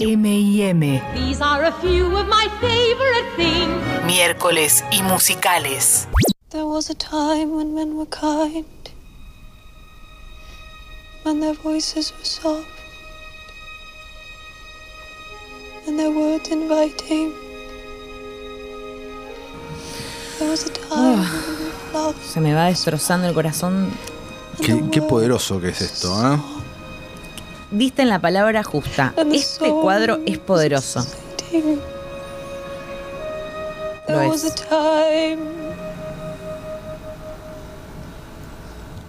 M&M. These are a few of my favorite things. Miércoles y musicales. There was a time when men were kind, when their voices were soft, and their words inviting. There was a time when love Se me va destrozando el corazón. Qué, qué poderoso que es esto, ¿eh? Diste en la palabra justa. Este cuadro es poderoso. Lo es.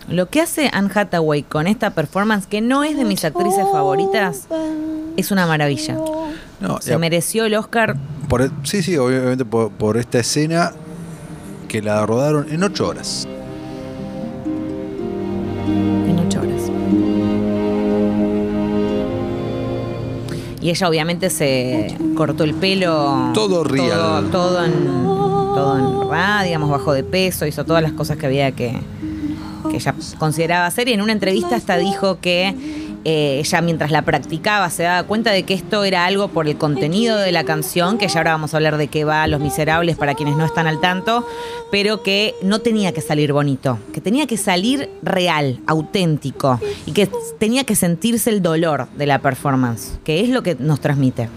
Lo que hace Anne Hathaway con esta performance, que no es de mis actrices favoritas, es una maravilla. No, Se ya- mereció el Oscar. por sí, sí, obviamente por, por esta escena que la rodaron en ocho horas. Y ella obviamente se cortó el pelo. Todo real. Todo, todo en, todo en verdad, digamos, bajo de peso, hizo todas las cosas que había que, que ella consideraba hacer. Y en una entrevista hasta dijo que eh, ella mientras la practicaba se daba cuenta de que esto era algo por el contenido de la canción, que ya ahora vamos a hablar de qué va Los Miserables para quienes no están al tanto, pero que no tenía que salir bonito, que tenía que salir real, auténtico, y que tenía que sentirse el dolor de la performance, que es lo que nos transmite.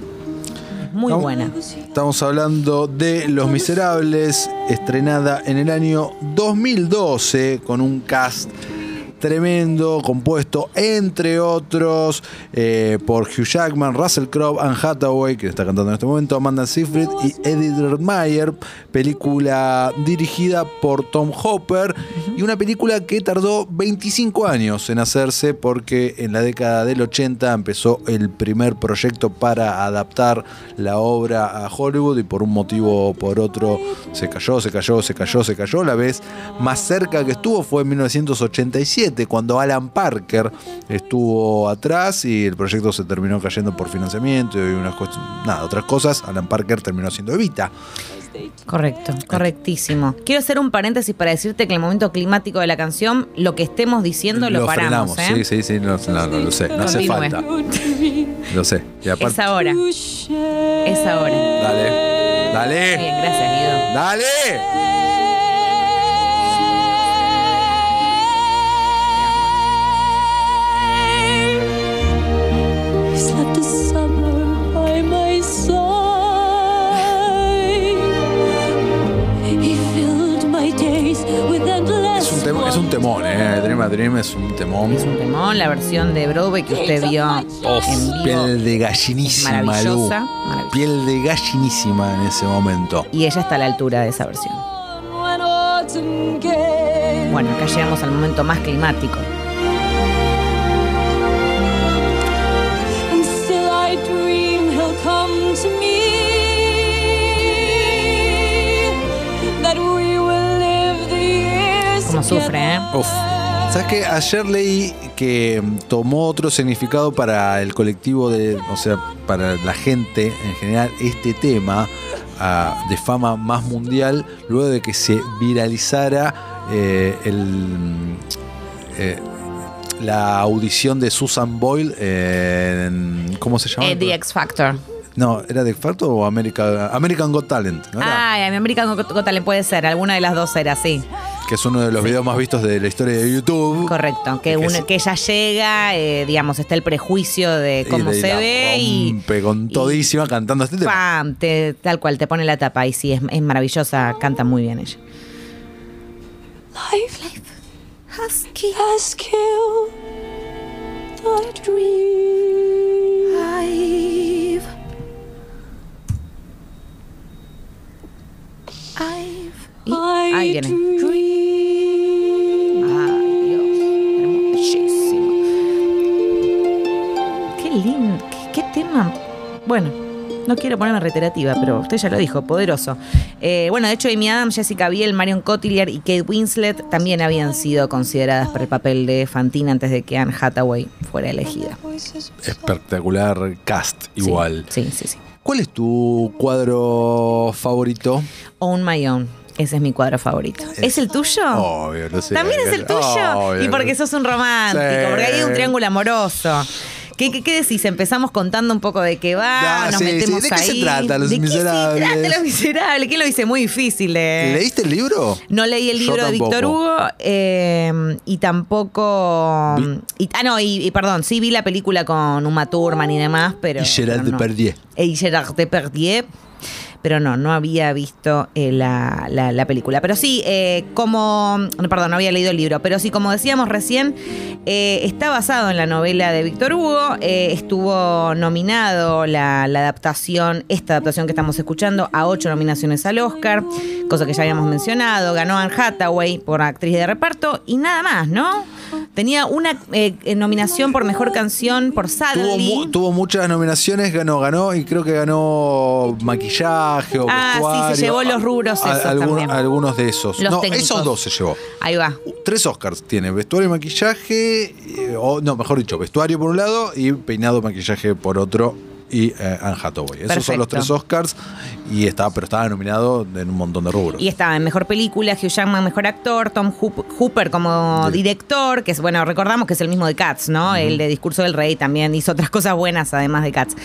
Muy buena. Estamos hablando de Los Miserables, estrenada en el año 2012 con un cast tremendo, compuesto entre otros eh, por Hugh Jackman, Russell Crowe, Anne Hathaway, que está cantando en este momento, Amanda Seyfried y Edith Redmayne, película dirigida por Tom Hopper y una película que tardó 25 años en hacerse porque en la década del 80 empezó el primer proyecto para adaptar la obra a Hollywood y por un motivo o por otro se cayó, se cayó, se cayó, se cayó. La vez más cerca que estuvo fue en 1987 cuando Alan Parker estuvo atrás y el proyecto se terminó cayendo por financiamiento y unas nada, otras cosas. Alan Parker terminó siendo Evita. Correcto, correctísimo. Quiero hacer un paréntesis para decirte que el momento climático de la canción, lo que estemos diciendo lo, paramos. frenamos, ¿eh? sí, sí, sí, no, no, no, lo sé, no hace falta. Lo sé. Y aparte, Es ahora. Es ahora. dale, dale, Bien, gracias, Guido. dale. Dream es un temón. Es un temón, la versión de Broadway que usted vio en vivo. Piel de gallinísima, Lu. Maravillosa, maravillosa. Piel de gallinísima en ese momento. Y ella está a la altura de esa versión. Bueno, acá llegamos al momento más climático. And still I dream he'll come to me. That we will live the years Como sufre, ¿eh? Uf. ¿Sabes qué? Ayer leí que mm, tomó otro significado para el colectivo de, o sea, para la gente en general, este tema ah, de fama más mundial, luego de que se viralizara eh, el, mm, eh, la audición de Susan Boyle en, ¿cómo se llama? Eh, The X Factor. no, ¿era de Factor o America, American Got Talent? ¿no era? Ay, a mi American Got Talent puede ser, alguna de las dos era así. Que es uno de los videos más vistos de la historia de YouTube. Correcto, que, Que uno, sí. que ella llega, eh, digamos, está el prejuicio de cómo Y de se la ve y, con todísima cantando este tema. Te- tal cual, te pone la tapa y sí, es, es maravillosa, canta muy bien ella. Life, has, has killed the dream. I've, Y ahí viene. Ay, Dios, hermosísimo. Qué lindo, qué, qué tema. Bueno, no quiero ponerme reiterativa, pero usted ya lo dijo, poderoso. Eh, bueno, de hecho, Amy Adams, Jessica Biel, Marion Cotillard y Kate Winslet también habían sido consideradas para el papel de Fantine antes de que Anne Hathaway fuera elegida. Espectacular cast, igual. Sí, sí, sí. ¿Cuál es tu cuadro favorito? Own My Own. Ese es mi cuadro favorito. ¿Es, el tuyo? Obvio, lo sé. También es el tuyo. Obvio. y porque sos un romántico, Sí. porque hay un triángulo amoroso. ¿Qué, qué, qué decís? Empezamos contando un poco de qué va, Ah, nos sí, metemos sí. ¿De qué se ahí. trata Los ¿De qué Miserables? se trata Los Miserables? ¿Quién lo dice? Muy difícil de... ¿Leíste el libro? No leí el Yo libro de Víctor. Hugo eh, y tampoco. Y- ah, no, y, y perdón, sí vi la película con Uma Thurman y demás, pero. Y Gerard no. Depardieu. Eh, Y Gerard Depardieu. Pero no, no había visto eh, la, la- la película. Pero sí, eh, como. Perdón, no había leído el libro. Pero sí, como decíamos recién, eh, está basado en la novela de Víctor Hugo. eh, estuvo nominado la, la adaptación, esta adaptación que estamos escuchando, a ocho nominaciones al Oscar, cosa que ya habíamos mencionado. Ganó Anne Hathaway por actriz de reparto y nada más, ¿no? Tenía una nominación por mejor canción por Tuvo, Suddenly. mu- tuvo muchas nominaciones, ganó, ganó y creo que ganó maquillaje o Ah, sí, se llevó los rubros A- algunos de esos. Los no, técnicos. esos dos se llevó. Ahí va. Tres Oscars tiene, vestuario y maquillaje, eh, o no, mejor dicho, vestuario por un lado y peinado maquillaje por otro y eh, Anne Hathaway. Esos son los tres Oscars y está, pero estaba nominado en un montón de rubros. Y estaba en mejor película, Hugh Jackman mejor actor, Tom Hoop- Hooper como Sí. director, que es, bueno, recordamos que es el mismo de Cats, ¿no? El de Discurso del Rey también hizo otras cosas buenas además de Cats.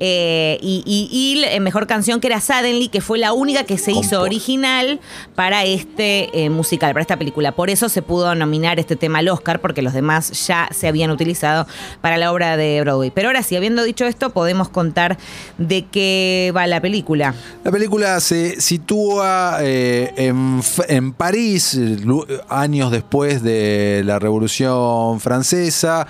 Eh, y, y, y la mejor canción que era Suddenly, que fue la única que se hizo original para este eh, musical, para esta película. Por eso se pudo nominar este tema al Oscar, porque los demás ya se habían utilizado para la obra de Broadway. Pero ahora sí, habiendo dicho esto, podemos contar de qué va la película. La película se sitúa eh, en, en París, años después de la Revolución Francesa,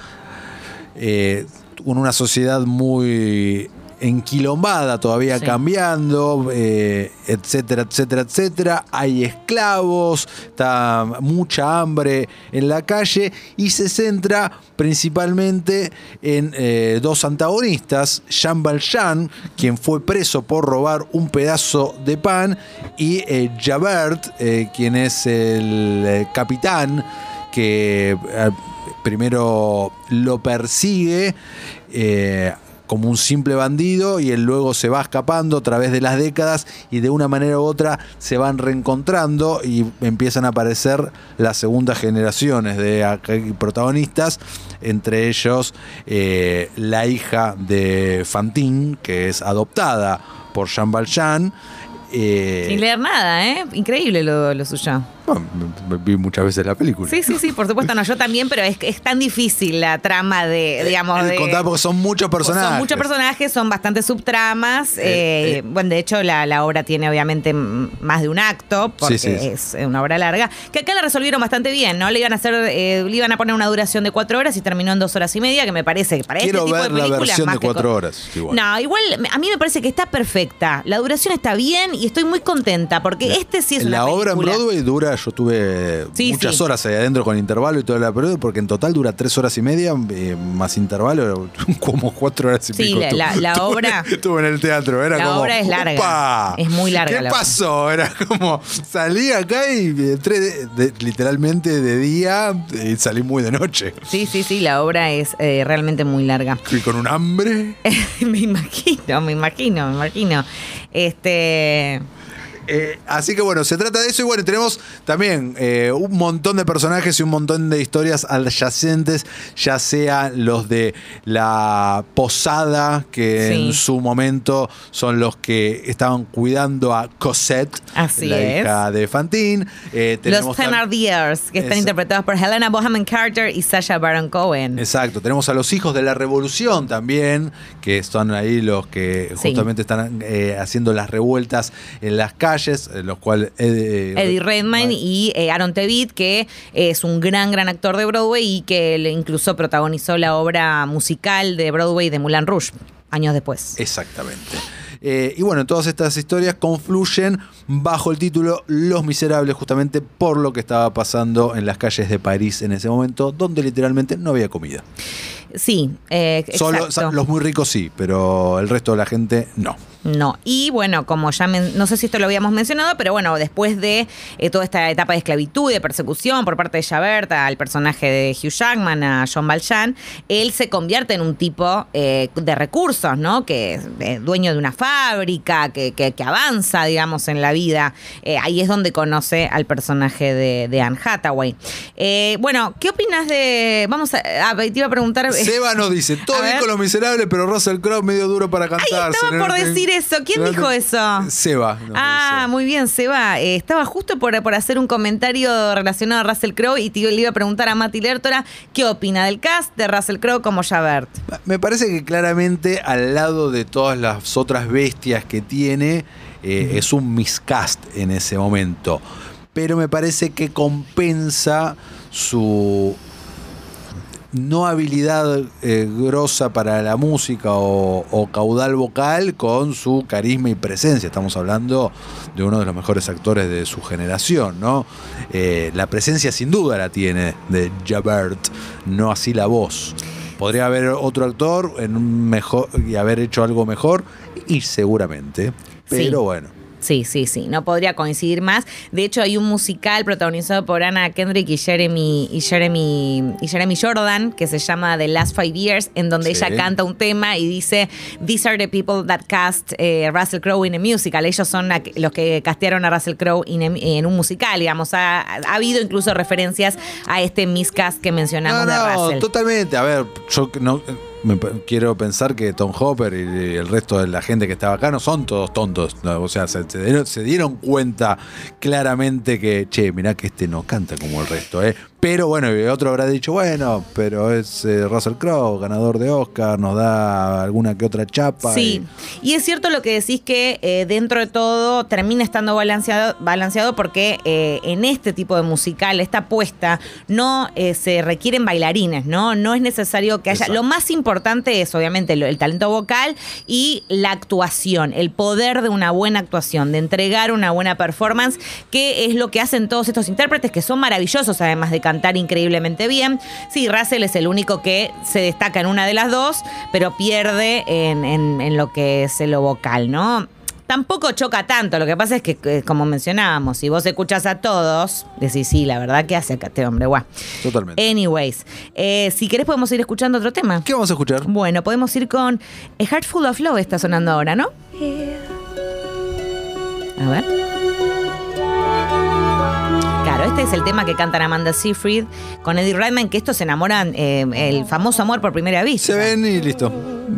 eh, una sociedad muy enquilombada, todavía Sí. cambiando, eh, etcétera, etcétera, etcétera. Hay esclavos, está mucha hambre en la calle y se centra principalmente en eh, dos antagonistas, Jean Valjean, quien fue preso por robar un pedazo de pan, y eh, Javert, quien es el capitán que primero lo persigue. eh, como un simple bandido y él luego se va escapando a través de las décadas y de una manera u otra se van reencontrando y empiezan a aparecer las segundas generaciones de protagonistas, entre ellos eh, la hija de Fantine, que es adoptada por Jean Valjean. eh, Sin leer nada, ¿eh? Increíble lo suyo. Bueno, vi muchas veces la película. Sí, sí, sí, por supuesto, no, yo también, pero es, es tan difícil la trama de, digamos, El de... contar porque son muchos personajes. Son muchos personajes, son bastantes subtramas. Eh, eh, eh. Bueno, de hecho, la, la obra tiene obviamente más de un acto, porque Sí, sí. es una obra larga. Que acá la resolvieron bastante bien, ¿no? Le iban a hacer, eh, le iban a poner una duración de cuatro horas y terminó en dos horas y media, que me parece que para Quiero este tipo ver de la películas versión más de cuatro horas. igual. No, igual a mí me parece que está perfecta. La duración está bien y estoy muy contenta porque este sí es una la obra en Broadway dura, yo tuve Sí, muchas sí. horas ahí adentro con intervalo y toda la película, porque en total dura tres horas y media, eh, más intervalo, como cuatro horas y Sí, pico. la- estuve- la- la estuve- obra- Estuve en el teatro, era la como. obra es larga. "Upa, Es muy larga ¿Qué la obra". pasó? Era como. Salí acá y entré de- de- literalmente de día y salí muy de noche. Sí, sí, sí, la obra es eh, realmente muy larga. Y con un hambre. me imagino, me imagino, me imagino. Este. Eh, así que bueno, se trata de eso y bueno, tenemos también eh, un montón de personajes y un montón de historias adyacentes, ya sean los de la posada, que Sí. en su momento son los que estaban cuidando a Cosette, Así la es. hija de Fantine. Eh, Los Thenardiers, que están interpretados por Helena Boham Carter y Sasha Baron Cohen. Exacto, tenemos a los hijos de la revolución también, que son ahí los que Sí. justamente están haciendo las revueltas en las calles, en los cuales... eh, Eddie Redmayne y eh, Aaron Tveit, que es un gran, gran actor de Broadway y que incluso protagonizó la obra musical de Broadway de Moulin Rouge años después. Exactamente. Eh, y bueno, todas estas historias confluyen bajo el título Los Miserables, justamente por lo que estaba pasando en las calles de París en ese momento, donde literalmente no había comida. Sí, eh, Solo exacto. los muy ricos sí, pero el resto de la gente no. No, y bueno, como ya men- no sé si esto lo habíamos mencionado, pero bueno, después de eh, toda esta etapa de esclavitud y de persecución por parte de Javert al personaje de Hugh Jackman, a John Valjean, él se convierte en un tipo eh, de recursos, ¿no? Que es eh, dueño de una fábrica, que, que- que avanza, digamos, en la vida. Eh, ahí es donde conoce al personaje de, de Anne Hathaway. Eh, bueno, ¿qué opinas de...? Vamos a... ah, te iba a preguntar... Seba nos dice, todo bien con los miserables, pero Russell Crowe medio duro para cantar. estaba por decir eso. ¿Quién dijo eso? Seba. Ah, muy bien, Seba. Eh, estaba justo por, por hacer un comentario relacionado a Russell Crowe y te, le iba a preguntar a Mati Lertora qué opina del cast de Russell Crowe como Javert. Me parece que claramente al lado de todas las otras bestias que tiene, eh, es un miscast en ese momento. Pero me parece que compensa su no habilidad eh, grosa para la música o, o caudal vocal con su carisma y presencia. Estamos hablando de uno de los mejores actores de su generación, ¿no? Eh, la presencia sin duda la tiene de Javert, no así la voz. Podría haber otro actor en un mejor y haber hecho algo mejor y seguramente, pero Sí. bueno. Sí, sí, sí, no podría coincidir más. De hecho, hay un musical protagonizado por Anna Kendrick y Jeremy, y Jeremy, y Jeremy Jordan que se llama The Last Five Years, en donde Sí. ella canta un tema y dice, These are the people that cast eh, Russell Crowe in a musical. Ellos son los que castearon a Russell Crowe en un musical, digamos. Ha, ha habido incluso referencias a este miscast que mencionamos No, de no, Russell. totalmente. A ver, yo no me quiero pensar que Tom Hopper y el resto de la gente que estaba acá no son todos tontos. O sea, se, se dieron, se dieron cuenta claramente que, che, mirá que este no canta como el resto, ¿eh? Pero bueno, y otro habrá dicho, bueno, pero es eh, Russell Crowe, ganador de Oscar, nos da alguna que otra chapa. Sí, y es cierto lo que decís que eh, dentro de todo termina estando balanceado, balanceado porque eh, en este tipo de musical, esta apuesta, no se requieren bailarines, ¿no? No es necesario que haya. Exacto. Lo más importante es, obviamente, el talento vocal y la actuación, el poder de una buena actuación, de entregar una buena performance, que es lo que hacen todos estos intérpretes, que son maravillosos, además de cantar increíblemente bien. Sí, Russell es el único que se destaca en una de las dos, pero pierde en, en- en lo que es lo vocal, ¿no? Tampoco choca tanto, lo que pasa es que, como mencionábamos, si vos escuchas a todos, decís, sí, la verdad que hace acá este hombre, guau. Totalmente. Anyways, eh, si querés podemos ir escuchando otro tema. ¿Qué vamos a escuchar? Bueno, podemos ir con A Heart Full of Love, está sonando ahora, ¿no? A ver. Este es el tema que cantan Amanda Seyfried con Eddie Redmayne, que estos se enamoran, eh, el famoso amor por primera vista. Se ven y listo.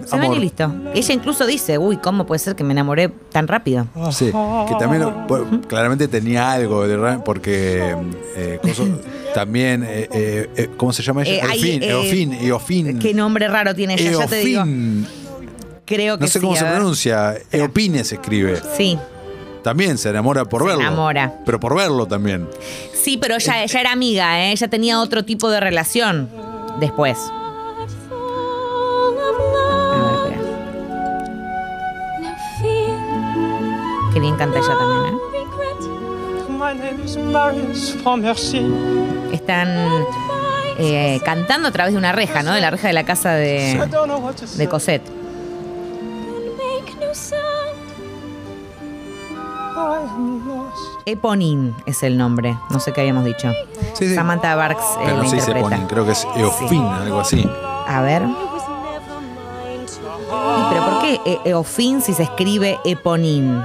Se ven y listo. Ella incluso dice, uy, ¿cómo puede ser que me enamoré tan rápido? Sí, que también bueno, claramente tenía algo de porque eh, también eh, ¿cómo se llama ella? Eofin, Eofin, Eofin. Qué nombre raro tiene ella, ya te digo. Eofin. Creo que No sé sí, cómo se ver. pronuncia. Eopine se escribe. Sí, También se enamora por Se verlo. enamora. Pero por verlo también. sí, pero ella, ella era amiga, ¿eh? ella tenía otro tipo de relación después. A ver, espera. Qué bien canta ella también, ¿eh? Están eh, cantando a través de una reja, ¿no? De la reja de la casa de, de Cosette. Eponin es el nombre, no sé qué habíamos dicho. Sí, sí. Samantha Barks eh, Pero la no se dice interpreta. Ponin, creo que es Eofin, algo así. A ver. ¿Y pero por qué eh, Eofin si se escribe Eponin?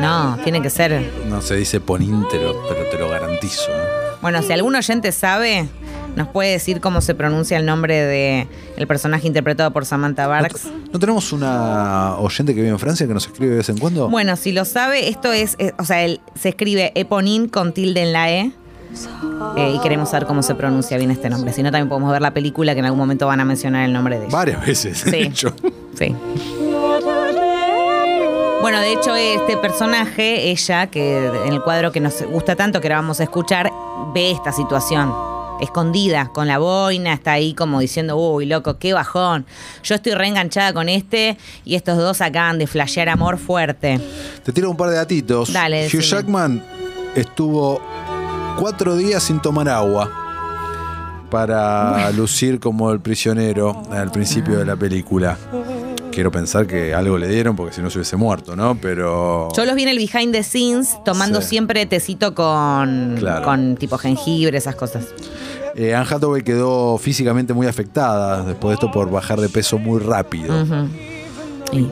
No, tiene que ser. No se dice Ponin, te lo- pero te lo garantizo. ¿eh? Bueno, si algún oyente sabe, nos puede decir cómo se pronuncia el nombre de el personaje interpretado por Samantha Barks. ¿No tenemos una oyente que vive en Francia que nos escribe de vez en cuando? Bueno, si lo sabe, esto es, eh, o sea, el- se escribe Eponin con tilde en la E. eh, y queremos saber cómo se pronuncia bien este nombre. Si no, también podemos ver la película que en algún momento van a mencionar el nombre de ella. Varias veces, de Sí. hecho. Sí. Bueno, de hecho, este personaje, ella, que en el cuadro que nos gusta tanto, que ahora vamos a escuchar, ve esta situación. Escondida, con la boina, está ahí como diciendo, uy, loco, qué bajón. Yo estoy reenganchada con este y estos dos acaban de flashear amor fuerte. Te tiro un par de datitos. Dale, Hugh decime. Jackman estuvo cuatro días sin tomar agua para lucir como el prisionero al principio de la película. quiero pensar que algo le dieron porque si no se hubiese muerto, ¿no? Pero. Yo los vi en el behind the scenes tomando Sí. siempre tecito con, Claro. con tipo jengibre, esas cosas. Eh, Anne Hathaway quedó físicamente muy afectada después de esto por bajar de peso muy rápido. Ujú. Y-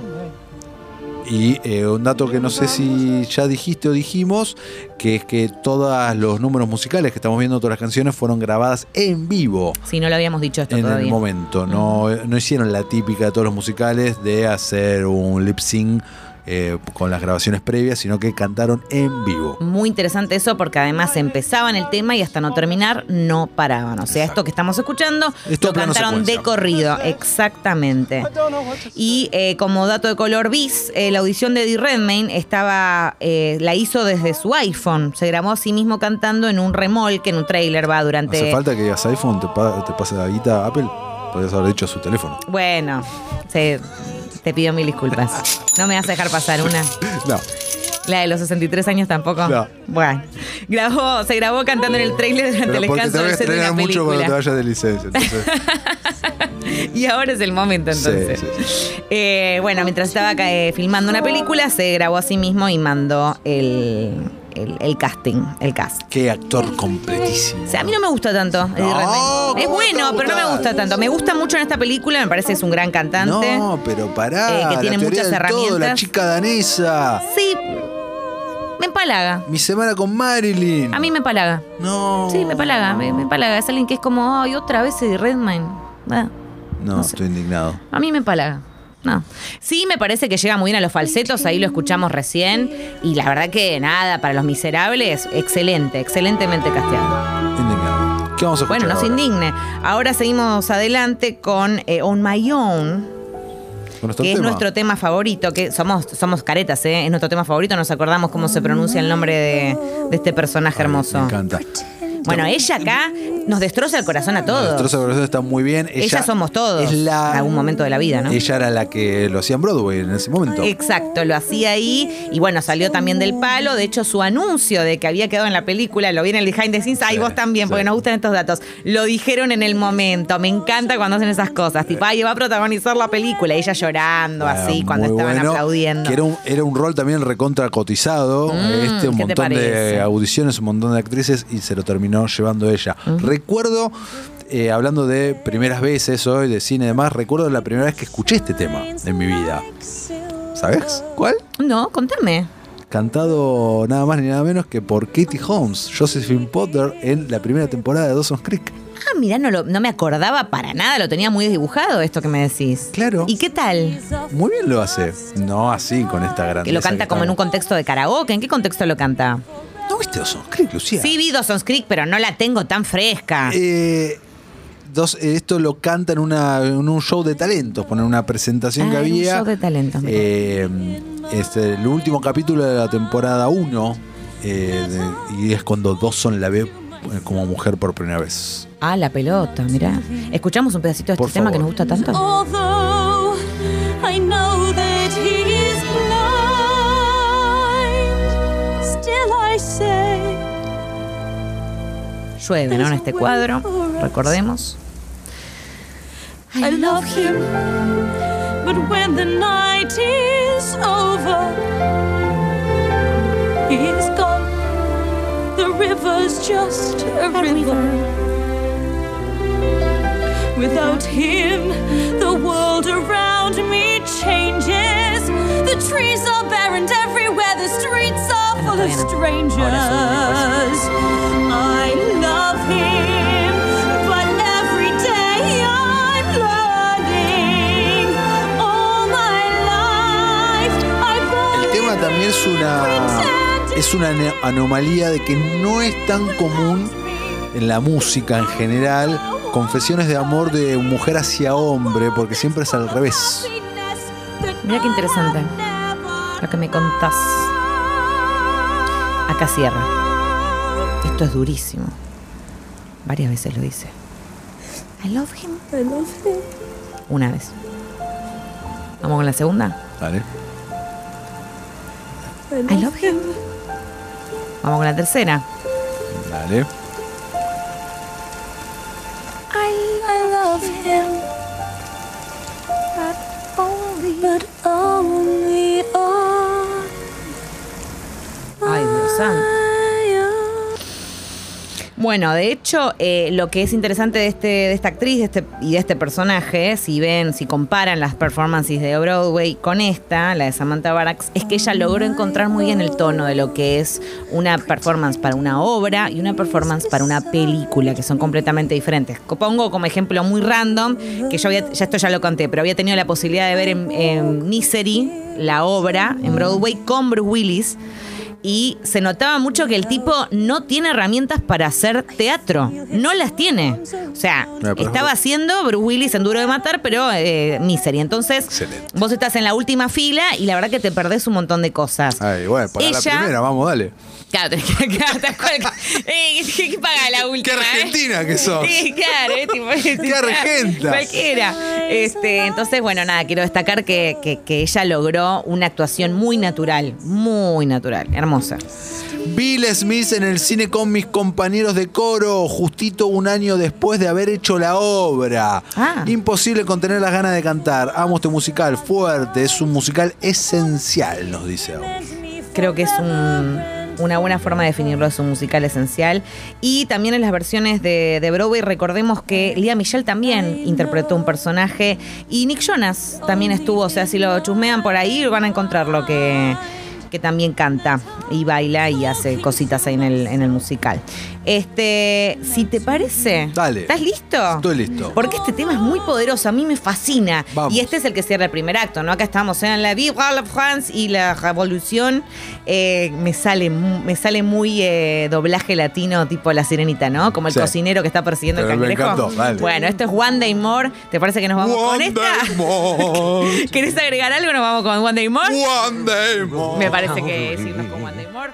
Y eh, un dato que no sé si ya dijiste o dijimos, que es que todos los números musicales que estamos viendo, todas las canciones, fueron grabadas en vivo Sí, no lo habíamos dicho esto en todavía. el momento. No, no hicieron la típica de todos los musicales de hacer un lip sync eh, con las grabaciones previas, sino que cantaron en vivo. Muy interesante eso porque además empezaban el tema y hasta no terminar no paraban. O sea, esto que estamos escuchando Esto lo cantaron de corrido, exactamente. Y eh, como dato de color bis, eh, la audición de Eddie Redmayne estaba, eh, la hizo desde su iPhone. Se grabó a sí mismo cantando en un remolque, en un trailer, va durante. ¿Hace falta que digas iPhone? ¿Te, pa- te pasa la guita Apple? Podrías haber dicho su teléfono. Bueno, se- te pido mil disculpas. No me vas a dejar pasar una. No. La de los 63 años tampoco. No. Bueno, grabó, se grabó cantando en el trailer durante Pero el descanso del set de estrenar mucho cuando te vayas de licencia. Entonces, Y ahora es el momento entonces. sí, Eh, bueno, mientras estaba eh, filmando una película, se grabó a sí mismo y mandó el, el- el casting, el cast. qué actor completísimo. O sea, a mí no me gusta tanto. No. Es ¿cómo bueno, pero no me gusta? tanto. Me gusta mucho en esta película, me parece que es un gran cantante. No, pero pará. Eh, que tiene la muchas del todo, la herramientas. chica danesa. Sí, me empalaga. Mi semana con Marilyn. A mí me empalaga. No. Sí, me empalaga, me, me empalaga. Es alguien que es como, ay, otra vez Eddie Redmayne. Ah, No, no sé. estoy indignado. a mí me empalaga. No. Sí, me parece que llega muy bien a los falsetos, ahí lo escuchamos recién. Y la verdad que nada, para los miserables, excelente, excelentemente casteado. Indignado. ¿Qué vamos a escuchar Bueno, no se ahora? indigne. Ahora seguimos adelante con eh, On My Own, que es nuestro tema favorito, que somos, somos caretas, ¿eh? es nuestro tema favorito, nos acordamos cómo se pronuncia el nombre de, de este personaje hermoso. Me encanta. Bueno, ella acá nos destroza el corazón a todos. Destroza Corazón está muy bien. Ella Ella somos todos Es la, en algún momento de la vida, ¿no? Ella era la que lo hacía en Broadway en ese momento. Exacto, lo hacía ahí y bueno, salió también del palo. De hecho, su anuncio de que había quedado en la película, lo vi en el behind the scenes, ay, Sí, vos también, porque nos gustan estos datos. Lo dijeron en el momento, me encanta cuando hacen esas cosas. Tipo, ay, va a protagonizar la película, ella llorando así, cuando estaban bueno, aplaudiendo. Que era un, era un rol también recontra cotizado. este, un Mm, ¿qué te montón de audiciones, un montón de actrices y se lo terminó llevando ella. Recuerdo, eh, hablando de primeras veces hoy, de cine y demás, recuerdo la primera vez que escuché este tema en mi vida. ¿Sabes cuál? No, contame. Cantado nada más ni nada menos que por Katie Holmes, Josephine Potter en la primera temporada de Dawson's Creek. Ah, mirá, no, lo- no me acordaba para nada, lo tenía muy desdibujado esto que me decís. Claro. ¿Y qué tal? Muy bien lo hace. No así, con esta grandeza. Que lo canta como en un contexto de karaoke. ¿En qué contexto lo canta? ¿No viste Dawson's Creek, Lucía? Sí, vi Dawson's Creek, pero no la tengo tan fresca. Eh, dos, eh, esto lo canta en, una, en un show de talentos, poner una presentación Ah, que un había. show de talentos. Eh, este, el último capítulo de la temporada 1. y es cuando Dawson la ve eh, como mujer por primera vez. Ah, la pelota, mirá. Escuchamos un pedacito de este tema que nos gusta tanto. Llueve, ¿no? En este cuadro, recordemos. I love him. But when the night is over, he is gone. The river's just a river. Without him, the world around me changes. The trees are barren everywhere, the streets are full of strangers. I love him, but every day I'm learning. All my life I've El tema también es una, es una anomalía de que no es tan común en la música en general confesiones de amor de mujer hacia hombre, porque siempre es al revés. Mira qué interesante lo que me contás. Acá cierra. Esto es durísimo. Varias veces lo dice. I love him. I love him. Una vez. Vamos con la segunda. ¿Vale? I love him. Vamos con la tercera. Dale. I, I love him. But only but only Bueno, de hecho, eh, lo que es interesante de, este, de esta actriz de este, y de este personaje, si ven, si comparan las performances de Broadway con esta, la de Samantha Barracks, es que ella logró encontrar muy bien el tono de lo que es una performance para una obra y una performance para una película, que son completamente diferentes. Pongo como ejemplo muy random, que yo había, ya esto ya lo conté, pero había tenido la posibilidad de ver en, en Misery, la obra, en Broadway, con Bruce Willis. Y se notaba mucho que el tipo no tiene herramientas para hacer teatro. No las tiene. O sea, No, estaba haciendo Bruce Willis en Duro de Matar, pero eh, Misery. Entonces, Excelente. vos estás en la última fila y la verdad que te perdés un montón de cosas. Ay, bueno, para la Ella- primera, vamos, dale. Claro, tenés que claro. Eh, ¿qué, qué paga la última? eh? argentina que sos. Sí, claro, eh, tipo, Qué argenta. Cualquiera. Este, entonces, bueno, nada, quiero destacar que, que- que ella logró una actuación muy natural, muy natural, hermosa. Bill Smith en el cine con mis compañeros de coro, justito un año después de haber hecho la obra. Ah. Imposible contener las ganas de cantar. Amo este musical, fuerte, es un musical esencial, nos dice. Creo que es un- una buena forma de definirlo, es un musical esencial. Y también en las versiones de, de Broadway, recordemos que Lía Michelle también interpretó un personaje y Nick Jonas también estuvo, o sea, si lo chusmean por ahí van a encontrar lo que, que también canta y baila y hace cositas ahí en el, en el musical. Este, si te parece, Dale. ¿estás listo? Estoy listo. Porque este tema es muy poderoso, a mí me fascina. Vamos. Y este es el que cierra el primer acto, ¿no? Acá estamos en la Vive la France y la Revolución. Eh, me, sale, me sale muy eh, doblaje latino, tipo La Sirenita, ¿no? Como el Sí. cocinero que está persiguiendo Pero el me cangrejo. encantó, dale. Bueno, esto es One Day More. ¿Te parece que nos vamos con One esta? day more. ¿Querés agregar algo? Nos vamos con One Day More. One day more. Me parece que es irnos con One More.